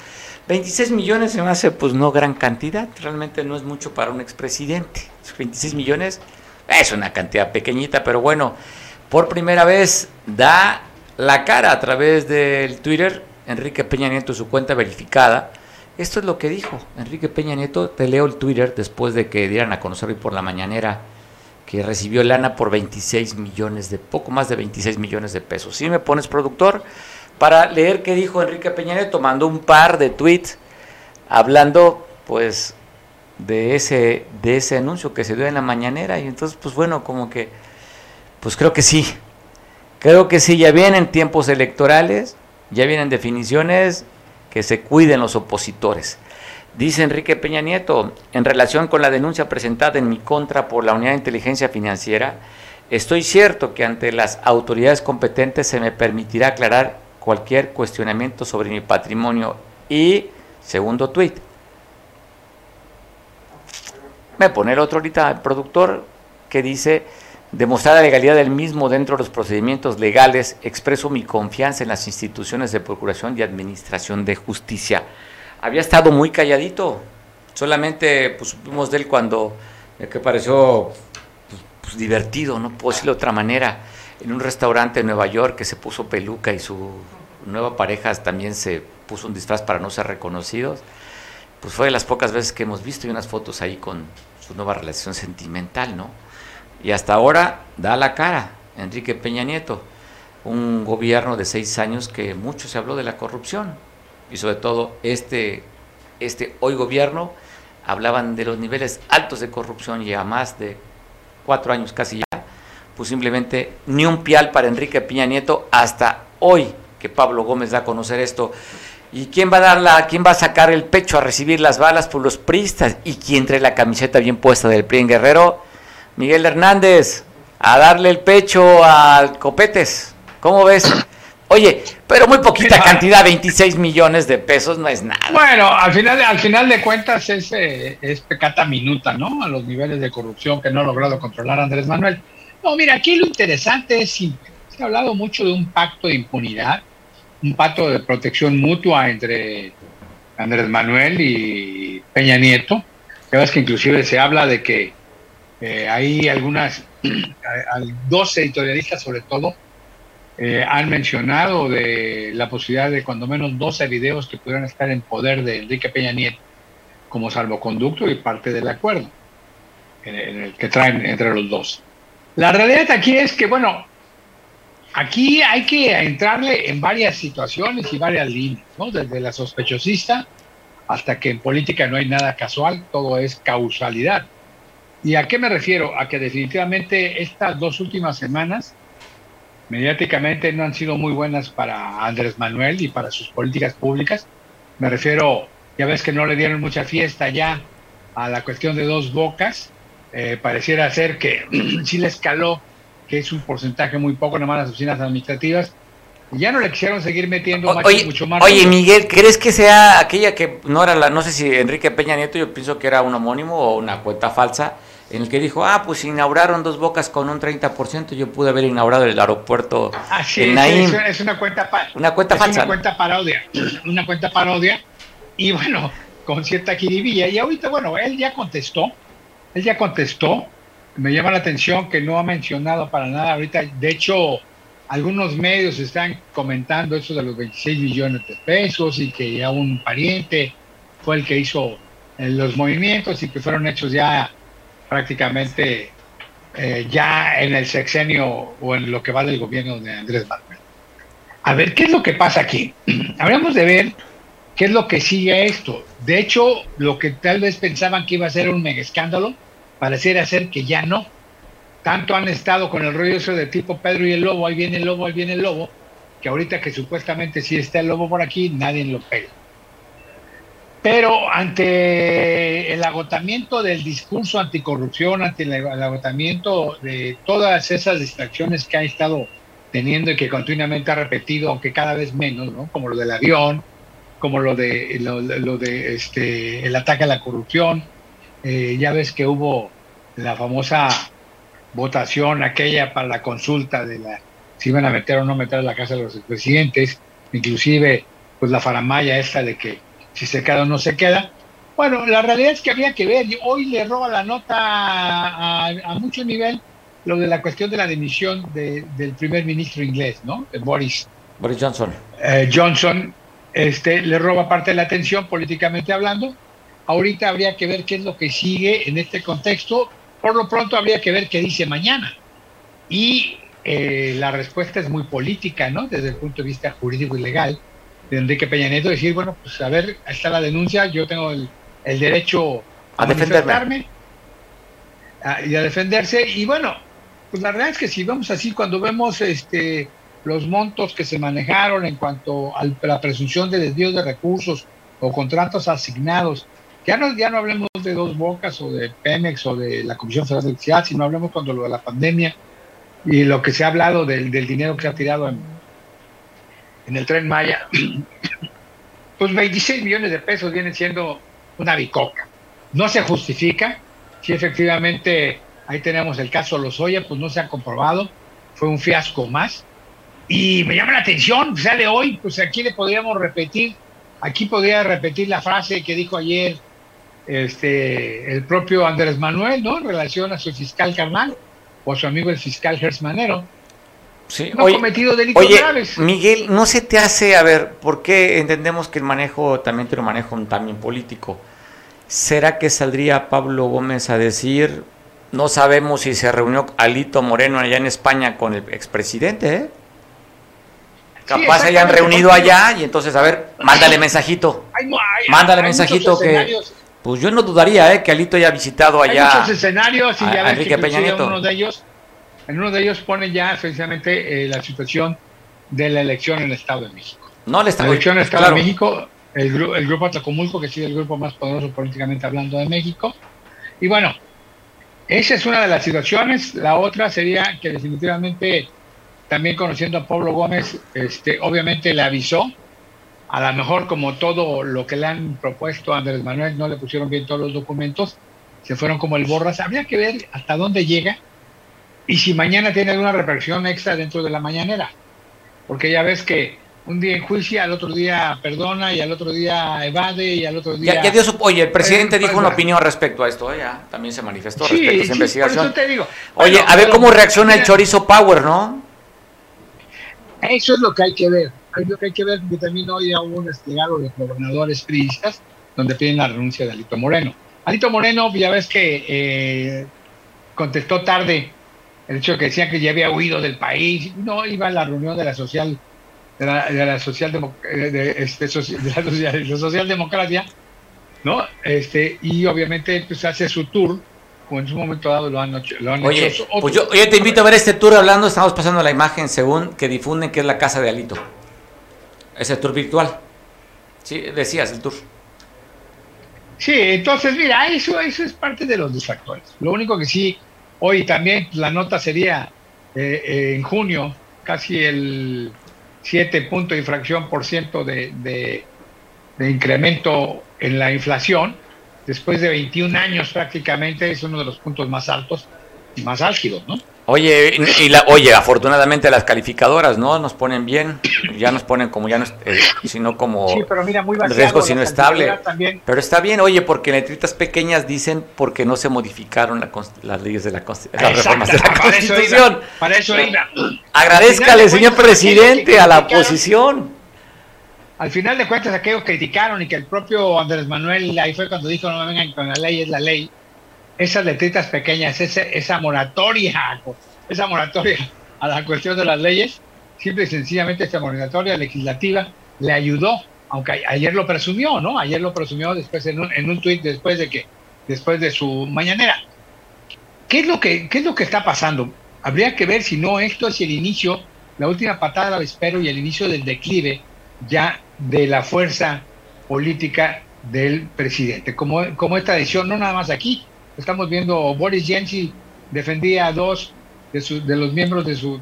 26 millones se me hace pues no gran cantidad, realmente no es mucho para un expresidente. 26 millones es una cantidad pequeñita, pero bueno, por primera vez da la cara a través del Twitter, Enrique Peña Nieto, su cuenta verificada. Esto es lo que dijo Enrique Peña Nieto, te leo el Twitter después de que dieran a conocer hoy por la mañanera que recibió lana por 26 millones de, poco más de 26 millones de pesos. Si me pones productor, para leer qué dijo Enrique Peña Nieto, mandó un par de tweets hablando pues de ese, de ese anuncio que se dio en la mañanera y entonces pues bueno, como que pues creo que sí, creo que sí, ya vienen tiempos electorales, ya vienen definiciones, que se cuiden los opositores. Dice Enrique Peña Nieto, en relación con la denuncia presentada en mi contra por la Unidad de Inteligencia Financiera, Estoy cierto que ante las autoridades competentes se me permitirá aclarar cualquier cuestionamiento sobre mi patrimonio. Y segundo tuit. Me pone el otro ahorita, el productor, que dice, demostrar la legalidad del mismo dentro de los procedimientos legales, expreso mi confianza en las instituciones de procuración y administración de justicia. Había estado muy calladito, solamente pues, supimos de él cuando, que pareció pues, pues, divertido, no puedo decirlo de otra manera, en un restaurante en Nueva York que se puso peluca y su nueva pareja también se puso un disfraz para no ser reconocidos, pues fue de las pocas veces que hemos visto y unas fotos ahí con su nueva relación sentimental, ¿no? Y hasta ahora da la cara Enrique Peña Nieto, un gobierno de seis años que mucho se habló de la corrupción y sobre todo este, este hoy gobierno hablaban de los niveles altos de corrupción y a más de cuatro años casi ya, pues simplemente ni un pial para Enrique Peña Nieto hasta hoy que Pablo Gómez da a conocer esto. ¿Y quién va a dar la, quién va a sacar el pecho a recibir las balas por los pristas? ¿Y quién trae la camiseta bien puesta del PRI en Guerrero? Miguel Hernández, a darle el pecho al Copetes. ¿Cómo ves? Oye, pero muy poquita cantidad, 26 millones de pesos no es nada. Bueno, al final, al final de cuentas es, eh, es pecata minuta, ¿no? A los niveles de corrupción que no ha logrado controlar Andrés Manuel. No, mira, aquí lo interesante es. Se ha hablado mucho de un pacto de impunidad, un pacto de protección mutua entre Andrés Manuel y Peña Nieto. Ya ves que inclusive se habla de que eh, hay algunas, dos editorialistas sobre todo, eh, han mencionado de la posibilidad de cuando menos 12 videos que pudieran estar en poder de Enrique Peña Nieto como salvoconducto y parte del acuerdo en el que traen entre los dos. La realidad aquí es que, bueno, aquí hay que entrarle en varias situaciones y varias líneas, ¿no? Desde la sospechosista hasta que en política no hay nada casual, todo es causalidad. ¿Y a qué me refiero? A que definitivamente estas dos últimas semanas mediáticamente no han sido muy buenas para Andrés Manuel y para sus políticas públicas. Me refiero, ya ves que no le dieron mucha fiesta ya a la cuestión de dos bocas. Eh, pareciera ser que sí le escaló, que es un porcentaje muy poco nomás las oficinas administrativas. Ya no le quisieron seguir metiendo mucho más. Oye, Miguel, ¿crees que sea aquella que no era la, no sé si Enrique Peña Nieto, yo pienso que era un homónimo o una cuenta falsa? En el que dijo, ah, pues inauguraron dos bocas con un 30%, yo pude haber inaugurado el aeropuerto Así en es, Es, una cuenta, una cuenta falsa. Una cuenta parodia, una cuenta parodia, y bueno, con cierta jiribilla. Y ahorita, bueno, él ya contestó, él ya contestó, me llama la atención que no ha mencionado para nada ahorita, de hecho, algunos medios están comentando eso de los 26 millones de pesos y que ya un pariente fue el que hizo eh, los movimientos y que fueron hechos ya prácticamente eh, ya en el sexenio o en lo que va del gobierno de Andrés Manuel. A ver, ¿qué es lo que pasa aquí? Hablamos de ver qué es lo que sigue esto. De hecho, lo que tal vez pensaban que iba a ser un mega escándalo, pareciera ser que ya no. Tanto han estado con el rollo eso de tipo Pedro y el lobo, ahí viene el lobo, ahí viene el lobo, que ahorita que supuestamente sí está el lobo por aquí, nadie lo pega. Pero ante el agotamiento del discurso anticorrupción, ante el agotamiento de todas esas distracciones que ha estado teniendo y que continuamente ha repetido, aunque cada vez menos, ¿no? como lo del avión, como lo de lo, de este el ataque a la corrupción, eh, ya ves que hubo la famosa votación aquella para la consulta de la si iban a meter o no meter a la casa de los presidentes, inclusive pues la faramaya esta de que si se queda o no se queda. Bueno, la realidad es que había que ver, hoy le roba la nota a, mucho nivel lo de la cuestión de la dimisión del primer ministro inglés, ¿no? Boris. Boris Johnson. Eh, Johnson este, le roba parte de la atención políticamente hablando. Ahorita habría que ver qué es lo que sigue en este contexto. Por lo pronto habría que ver qué dice mañana. Y eh, la respuesta es muy política, ¿no? Desde el punto de vista jurídico y legal de Enrique Peña Nieto, decir, bueno, pues a ver, ahí está la denuncia, yo tengo el, derecho a, defenderme y a defenderse. Y bueno, pues la verdad es que si vamos así, cuando vemos este los montos que se manejaron en cuanto a la presunción de desvío de recursos o contratos asignados, ya no, ya no hablemos de dos bocas o de Pemex o de la Comisión Federal de Electricidad, sino hablemos cuando lo de la pandemia, y lo que se ha hablado del, del dinero que se ha tirado en, en el tren Maya, pues 26 millones de pesos vienen siendo una bicoca. No se justifica, si efectivamente ahí tenemos el caso Lozoya, pues no se ha comprobado, fue un fiasco más. Y me llama la atención, sale hoy, pues aquí le podríamos repetir, aquí podría repetir la frase que dijo ayer este, el propio Andrés Manuel, ¿no? En relación a su fiscal carnal o a su amigo el fiscal Gersmanero. Sí, No ha cometido delitos oye, graves. Miguel, no se te hace, a ver, ¿por qué entendemos que el manejo también tiene un manejo también político? ¿Será que saldría Pablo Gómez a decir, no sabemos si se reunió Alito Moreno allá en España con el expresidente, ¿eh? Capaz se hayan reunido porque- allá y entonces, a ver, mándale mensajito. Hay mu- hay- Mándale hay mensajito que... Pues yo no dudaría, ¿eh? Que Alito haya visitado Hay allá... muchos escenarios y a- ya a ves Enrique que Peña Nieto. uno de ellos, en uno de ellos pone ya precisamente eh, la situación de la elección en el Estado de México. No le está... La elección en el Estado claro. de México, el, gru- el grupo Atlacomulco, que sido el grupo más poderoso políticamente hablando de México. Y bueno, esa es una de las situaciones. La otra sería que definitivamente, también conociendo a Pablo Gómez, este, obviamente le avisó. A lo mejor como todo lo que le han propuesto a Andrés Manuel, no le pusieron bien todos los documentos, se fueron como el borras. Habría que ver hasta dónde llega y si mañana tiene alguna repercusión extra dentro de la mañanera. Porque ya ves que un día enjuicia, al otro día perdona y al otro día evade y al otro día... Ya, ya dio su- oye, el presidente Eh, dijo pues, una va. opinión respecto a esto, ¿eh? ya también se manifestó Sí, respecto a esa sí, investigación. por eso te digo. Oye, Bueno, a ver cómo reacciona el chorizo Power, ¿no? Eso es lo que hay que ver. Es lo que hay que ver porque también hoy hubo un desplegado de gobernadores priistas donde piden la renuncia de Alito Moreno. Alito Moreno, ya ves que eh, contestó tarde el hecho de que decía que ya había huido del país. No, iba a la reunión de la social de la, de la social demo- eh, de, este, de la social- de socialdemocracia, ¿no? Este, y obviamente pues hace su tour, como en su momento dado lo han hecho. Lo han Oye, hecho pues yo, yo te invito a ver este tour hablando, estamos pasando la imagen según que difunden que es la casa de Alito. Ese tour virtual. Sí, decías el tour. Sí, entonces mira, eso, eso es parte de los distractores. Lo único que sí, hoy también la nota sería eh, eh, en junio, casi el 7 punto de infracción por ciento de, de, de incremento en la inflación, después de 21 años prácticamente es uno de los puntos más altos y más álgidos, ¿no? Oye, y, la, oye, afortunadamente las calificadoras, ¿no? Nos ponen bien, ya nos ponen como ya no, eh, sino como Sí, pero mira, muy vaciado, riesgo sino estable. También, Pero está bien, oye, porque letritas pequeñas dicen porque no se modificaron la las leyes de la las reformas de la eso iba, Constitución. Para eso iba. Agradezcale, de señor presidente, a la oposición. Al final de cuentas, aquellos criticaron y que el propio Andrés Manuel, ahí fue cuando dijo, no me vengan con la ley, es la ley. Esas letritas pequeñas, esa, esa moratoria, esa moratoria a la cuestión de las leyes, simple y sencillamente esa moratoria legislativa le ayudó, aunque ayer lo presumió, ¿no? Ayer lo presumió después en un, en un tuit después de que, después de su mañanera. ¿Qué es lo que, qué es lo que está pasando? Habría que ver si no esto es el inicio, la última patada al avispero y el inicio del declive ya de la fuerza política del presidente. Como, como es tradición, no nada más aquí, estamos viendo Boris Jensi defendía a dos de, su- de los miembros de su,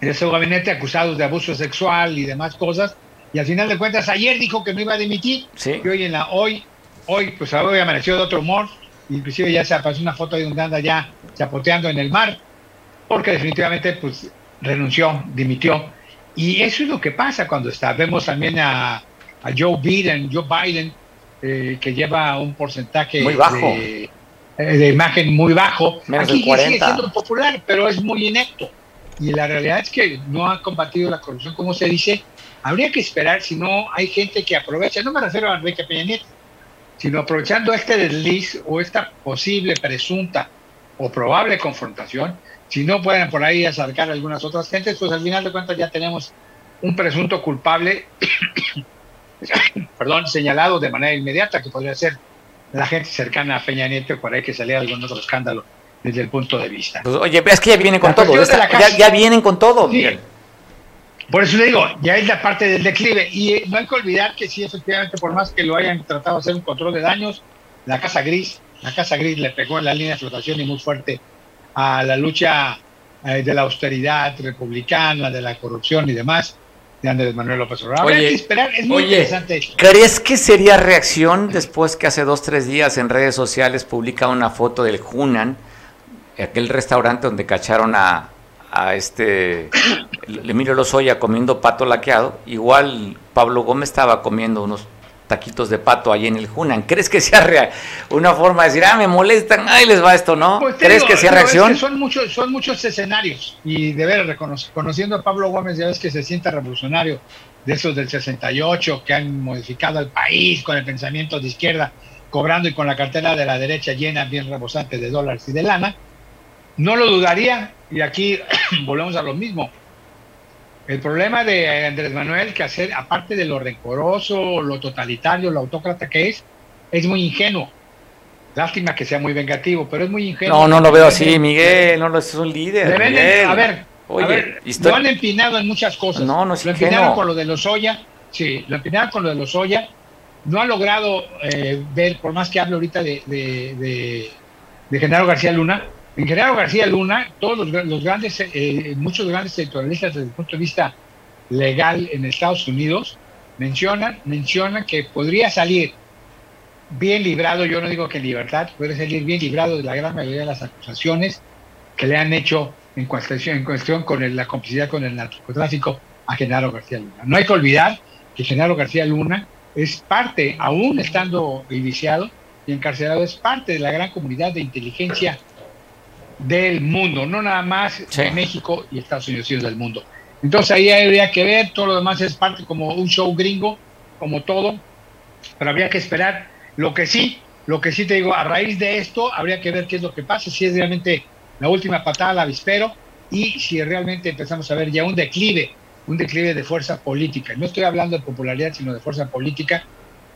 de su gabinete acusados de abuso sexual y demás cosas, y al final de cuentas ayer dijo que no iba a dimitir, Sí. y hoy en la hoy, hoy pues hoy amaneció de otro humor, inclusive ya se apareció una foto de donde anda ya chapoteando en el mar, porque definitivamente pues renunció, dimitió. Y eso es lo que pasa cuando está. Vemos también a, a Joe Biden, Joe Biden, eh, que lleva un porcentaje Muy bajo. De, de imagen muy bajo. Menos Aquí del 40. sigue siendo popular, pero es muy inepto. Y la realidad es que no ha combatido la corrupción como se dice. Habría que esperar si no hay gente que aprovecha, no me refiero a Enrique Peña Nieto, sino aprovechando este desliz o esta posible, presunta o probable confrontación, si no pueden por ahí acercar a algunas otras gentes, pues al final de cuentas ya tenemos un presunto culpable, perdón, señalado de manera inmediata, que podría ser la gente cercana a Peña Nieto, por ahí que saliera algún otro escándalo desde el punto de vista. Pues, oye, es que ya vienen con La todo. esta- ya, ya vienen con todo, Sí. Por eso le digo, ya es la parte del declive. Y eh, no hay que olvidar que sí, efectivamente, por más que lo hayan tratado de hacer un control de daños, la Casa Gris, la Casa Gris le pegó en la línea de flotación y muy fuerte a la lucha eh, de la austeridad republicana, de la corrupción y demás de Andrés Manuel López Obrador. Habrá Oye, que esperar, es muy oye, interesante. ¿Crees que sería reacción después que hace dos, tres días en redes sociales publica una foto del Hunan, aquel restaurante donde cacharon a, a este Emilio Lozoya comiendo pato laqueado? Igual Pablo Gómez estaba comiendo unos taquitos de pato ahí en el Hunan. ¿Crees que sea rea- una forma de decir, ah, me molestan, ahí les va esto, ¿no? Pues ¿Crees digo, que sea no, es que reacción? son muchos, son muchos escenarios y de ver, conociendo a Pablo Gómez, ya ves que se sienta revolucionario de esos del 68 que han modificado el país con el pensamiento de izquierda, cobrando y con la cartera de la derecha llena, bien rebosante de dólares y de lana. No lo dudaría, y aquí volvemos a lo mismo. El problema de Andrés Manuel, que hacer, aparte de lo rencoroso, lo totalitario, lo autócrata que es, es muy ingenuo. Lástima que sea muy vengativo, pero es muy ingenuo. No, no lo veo así, Miguel, no lo es un líder. deben- Miguel. a ver, Oye, a ver, lo han empinado en muchas cosas. No, no es Lo ingenuo. empinaron con lo de los Oya, sí, lo empinaron con lo de los Oya. No ha logrado eh, ver, por más que hable ahorita de, de, de, de Genaro García Luna, en Genaro García Luna, todos los, gra- los grandes, eh, muchos grandes editorialistas desde el punto de vista legal en Estados Unidos mencionan, mencionan que podría salir bien librado, yo no digo que en libertad, podría salir bien librado de la gran mayoría de las acusaciones que le han hecho en cuestión, en cuestión con el- la complicidad con el narcotráfico a Genaro García Luna. No hay que olvidar que Genaro García Luna es parte, aún estando iniciado y encarcelado, es parte de la gran comunidad de inteligencia del mundo, no nada más Sí. de México y Estados Unidos, sino del mundo. Entonces ahí habría que ver, todo lo demás es parte como un show gringo, como todo, pero habría que esperar. Lo que sí, lo que sí te digo, a raíz de esto habría que ver qué es lo que pasa, si es realmente la última patada al avispero y si realmente empezamos a ver ya un declive, un declive de fuerza política. No estoy hablando de popularidad, sino de fuerza política,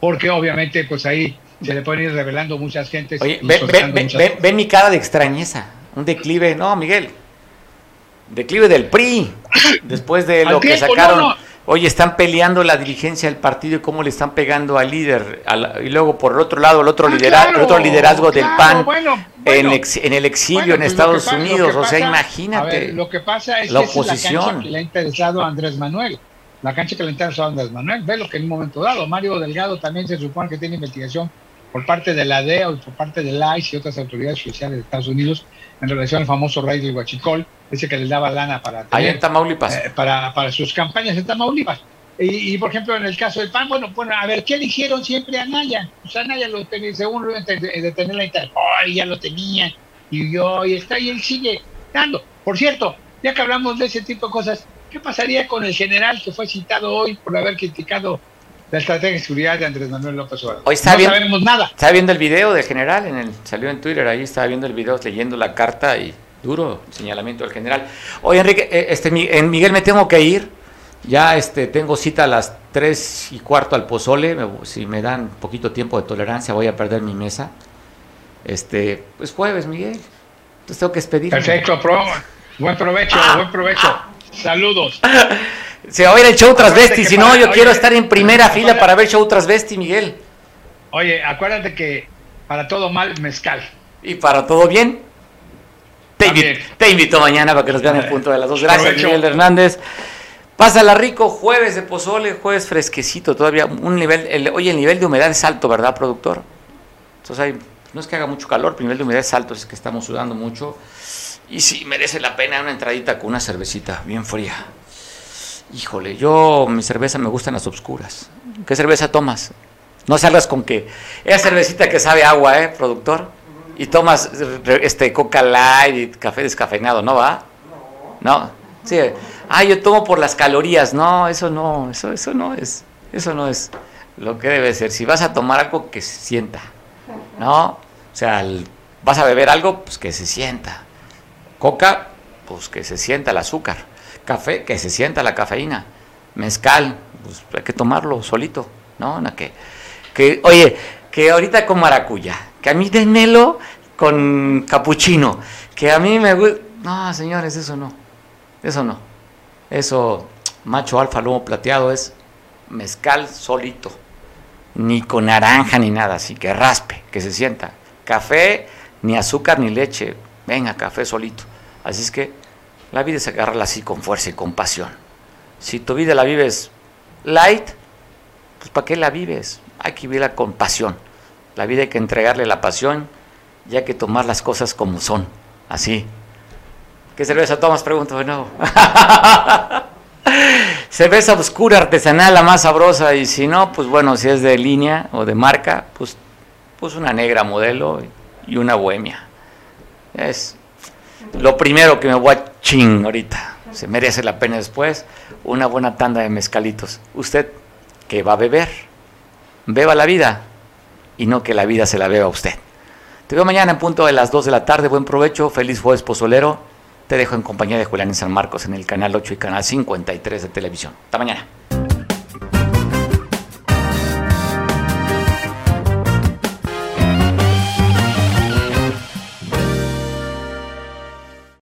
porque obviamente pues ahí se le pueden ir revelando muchas gentes. Oye, ve mi cara de extrañeza. Un declive, no, Miguel. Declive del PRI. Después de Al lo que tiempo, sacaron. no, no. Oye, están peleando la dirigencia del partido y cómo le están pegando al líder. a la- y luego, por el otro lado, el otro, Ah, lidera- claro, el otro liderazgo del PAN bueno, en, ex- en el exilio Bueno, en pues Estados que Unidos. que o sea, imagínate. ver, lo que pasa es la que esa es la oposición. cancha que le ha interesado a Andrés Manuel. La cancha que le ha interesado a Andrés Manuel. Ve lo que en un momento dado. Mario Delgado también se supone que tiene investigación por parte de la DEA y por parte del ICE y otras autoridades judiciales de Estados Unidos en relación al famoso rey del Huachicol, ese que les daba lana para, Ahí tener, en Tamaulipas. eh, para, para sus campañas en Tamaulipas. Y, y, por ejemplo, en el caso del PAN, bueno, bueno, a ver, ¿qué eligieron siempre a Naya? Pues a Naya lo tenía, según lo de- detener la Interpol, y ya lo tenía, y yo, y está, y él sigue dando. Por cierto, ya que hablamos de ese tipo de cosas, ¿qué pasaría con el general que fue citado hoy por haber criticado la estrategia de seguridad de Andrés Manuel López Obrador? Hoy está no sabemos nada. Estaba viendo el video de general, en el, salió en Twitter, ahí estaba viendo el video, leyendo la carta y duro señalamiento del general. Oye, Enrique, eh, este, Miguel, me tengo que ir. Ya este, tengo cita a las 3 y cuarto al pozole. me- si me dan poquito tiempo de tolerancia, voy a perder mi mesa. Este, pues jueves, Miguel. Entonces tengo que despedirme. Perfecto, pro, buen provecho, buen provecho. Saludos. Se va a ir el show transvesti, si no, yo oye, quiero estar en primera fila para ver show transvesti, Miguel. Oye, acuérdate que para todo mal, mezcal. Y para todo bien, te, invi- te invito mañana para que nos vean en Vale. punto de las dos. Gracias. Miguel Hernández. Pásala rico, jueves de pozole, jueves fresquecito, todavía un nivel, el- oye, el nivel de humedad es alto, ¿verdad, productor? Entonces hay, no es que haga mucho calor, pero el nivel de humedad es alto, es que estamos sudando mucho. Y sí, merece la pena una entradita con una cervecita bien fría. Híjole, yo, mi cerveza me gustan las obscuras. ¿Qué cerveza tomas? No salgas con que esa cervecita que sabe agua, ¿eh, productor? Y tomas este Coca Light y café descafeinado, ¿no va? No. Sí. Ah, yo tomo por las calorías. No, eso no, eso eso no es. Eso no es lo que debe ser. Si vas a tomar algo que se sienta. ¿No? O sea, el- vas a beber algo, pues que se sienta. Coca, pues que se sienta el azúcar. Café, que se sienta la cafeína. Mezcal, pues hay que tomarlo solito, ¿no? No, que, que, oye, que ahorita con maracuya, que a mí denmelo con capuchino, que a mí me gusta... No, señores, eso no, eso no. Eso, macho alfa, lomo plateado, es mezcal solito. Ni con naranja ni nada, así que raspe, que se sienta. Café, ni azúcar ni leche. Venga, café solito. Así es que La vida es agarrarla así con fuerza y con pasión. Si tu vida la vives light, pues ¿para qué la vives? Hay que vivirla con pasión. La vida hay que entregarle la pasión y hay que tomar las cosas como son, así. ¿Qué cerveza tomas? Pregunto de nuevo. cerveza oscura, artesanal, la más sabrosa. Y si no, pues bueno, si es de línea o de marca, pues, pues una negra modelo y una bohemia. Es lo primero que me voy a ching ahorita. Se merece la pena después una buena tanda de mezcalitos. ¿Usted qué va a beber? Beba la vida y no que la vida se la beba a usted. Te veo mañana en punto de las 2 de la tarde. Buen provecho. Feliz jueves pozolero. Te dejo en compañía de Julián en San Marcos en el canal 8 y canal 53 de televisión. Hasta mañana.